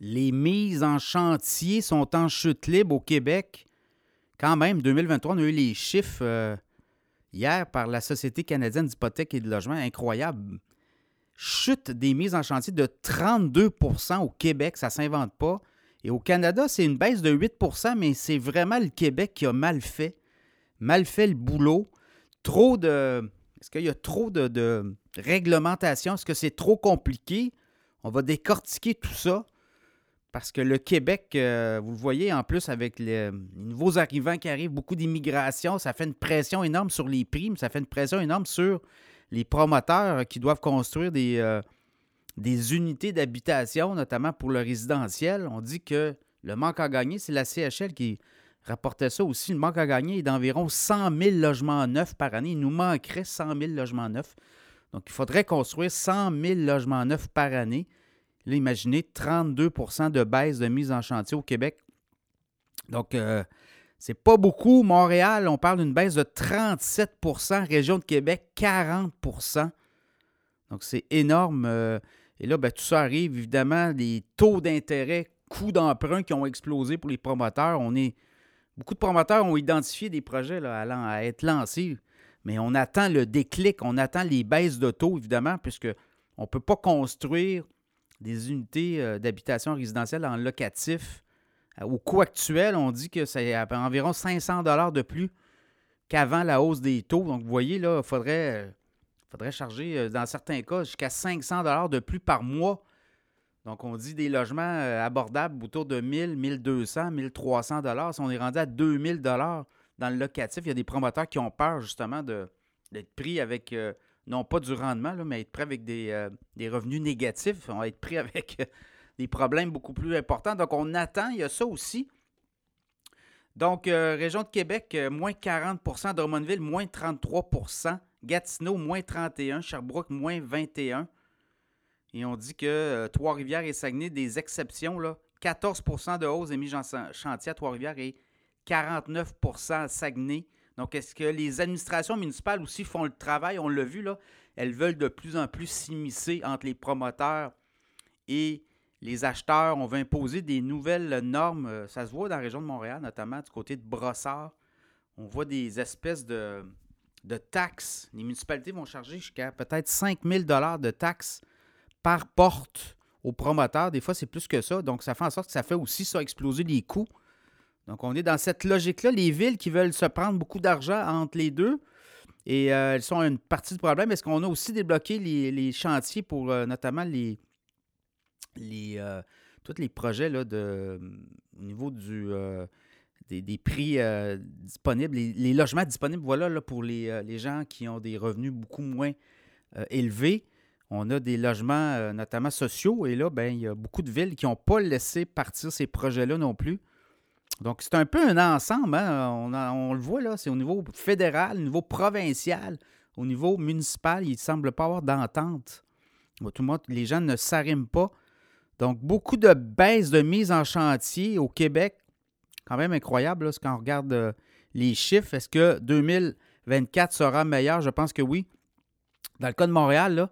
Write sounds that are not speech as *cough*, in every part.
les mises en chantier sont en chute libre au Québec. Quand même, 2023, on a eu les chiffres euh, hier par la Société canadienne d'hypothèques et de logement. Incroyable. Chute des mises en chantier de 32% au Québec, ça ne s'invente pas. Et au Canada, c'est une baisse de 8% mais c'est vraiment le Québec qui a mal fait. Mal fait le boulot. Trop de. Est-ce qu'il y a trop de réglementation? Est-ce que c'est trop compliqué? On va décortiquer tout ça. Parce que le Québec, euh, vous le voyez en plus avec les, nouveaux arrivants qui arrivent, beaucoup d'immigration, ça fait une pression énorme sur les prix, mais ça fait une pression énorme sur les promoteurs qui doivent construire des, euh, des unités d'habitation, notamment pour le résidentiel. On dit que le manque à gagner, c'est la CHL qui rapportait ça aussi. Le manque à gagner est d'environ 100 000 logements neufs par année. Il nous manquerait 100 000 logements neufs. Donc, il faudrait construire 100 000 logements neufs par année. Imaginez 32% de baisse de mise en chantier au Québec. Donc, euh, c'est pas beaucoup. Montréal, on parle d'une baisse de 37% Région de Québec, 40% Donc, c'est énorme. Euh, et là, ben, tout ça arrive, évidemment, les taux d'intérêt, coûts d'emprunt qui ont explosé pour les promoteurs. On est, beaucoup de promoteurs ont identifié des projets là, allant à être lancés, mais on attend le déclic, on attend les baisses de taux, évidemment, puisque on ne peut pas construire des unités euh, d'habitation résidentielle en locatif. Euh, au coût actuel, on dit que c'est environ 500 de plus qu'avant la hausse des taux. Donc, vous voyez, là, il faudrait, euh, faudrait charger, dans certains cas, jusqu'à 500 de plus par mois. Donc, on dit des logements abordables autour de 1000, 1200, 1300 Si on est rendu à 2000 dans le locatif, il y a des promoteurs qui ont peur, justement, d'être pris avec non pas du rendement, mais être prêt avec euh, des, revenus négatifs. On va être pris *laughs* avec euh, des problèmes beaucoup plus importants. Donc, on attend, il y a ça aussi. Donc, euh, région de Québec, moins 40% Drummondville, moins 33% Gatineau, moins 31 Sherbrooke, moins 21 Et on dit que Trois-Rivières et Saguenay, des exceptions, là, 14% de hausse des mises en chantier à Trois-Rivières et 49 à Saguenay. Donc, est-ce que les administrations municipales aussi font le travail? On l'a vu, là. Elles veulent de plus en plus s'immiscer entre les promoteurs et les acheteurs. On veut imposer des nouvelles normes. Euh, ça se voit dans la région de Montréal, notamment du côté de Brossard. On voit des espèces de, de taxes. Les municipalités vont charger jusqu'à peut-être 5 000 de taxes par porte aux promoteurs. Des fois, c'est plus que ça. Donc, ça fait en sorte que ça fait aussi ça exploser les coûts donc, on est dans cette logique-là. Les villes qui veulent se prendre beaucoup d'argent entre les deux, et euh, elles sont une partie du problème. Est-ce qu'on a aussi débloqué les, chantiers pour euh, notamment les, euh, tous les projets au niveau du, des, prix disponibles, les, logements disponibles, voilà, là, pour les, les, gens qui ont des revenus beaucoup moins élevés. On a des logements, notamment sociaux, et là, ben, il y a beaucoup de villes qui n'ont pas laissé partir ces projets-là non plus. Donc, c'est un peu un ensemble. Hein. On, le voit là, c'est au niveau fédéral, au niveau provincial, au niveau municipal, il ne semble pas avoir d'entente. Tout le monde, les gens ne s'arriment pas. Donc, beaucoup de baisses de mise en chantier au Québec. Quand même incroyable là, quand on regarde euh, les chiffres. Est-ce que 2024 sera meilleur? Je pense que oui. Dans le cas de Montréal, là,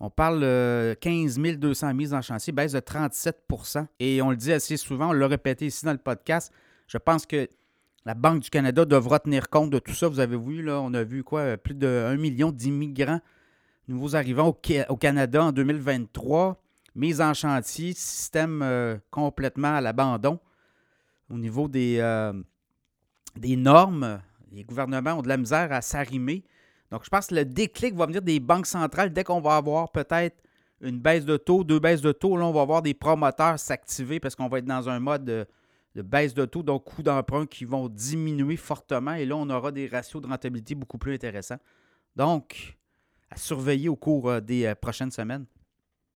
on parle de 15 200 mises en chantier, baisse de 37% Et on le dit assez souvent, on l'a répété ici dans le podcast. Je pense que la Banque du Canada devra tenir compte de tout ça. Vous avez vu, là, on a vu quoi, plus de 1 million d'immigrants nouveaux arrivants au, Canada en 2023. Mise en chantier, système euh, complètement à l'abandon. Au niveau des, euh, des normes, les gouvernements ont de la misère à s'arrimer. Donc, je pense que le déclic va venir des banques centrales dès qu'on va avoir peut-être une baisse de taux, deux baisses de taux. Là, on va voir des promoteurs s'activer parce qu'on va être dans un mode de, baisse de taux, donc coûts d'emprunt qui vont diminuer fortement. Et là, on aura des ratios de rentabilité beaucoup plus intéressants. Donc, à surveiller au cours euh, des euh, prochaines semaines.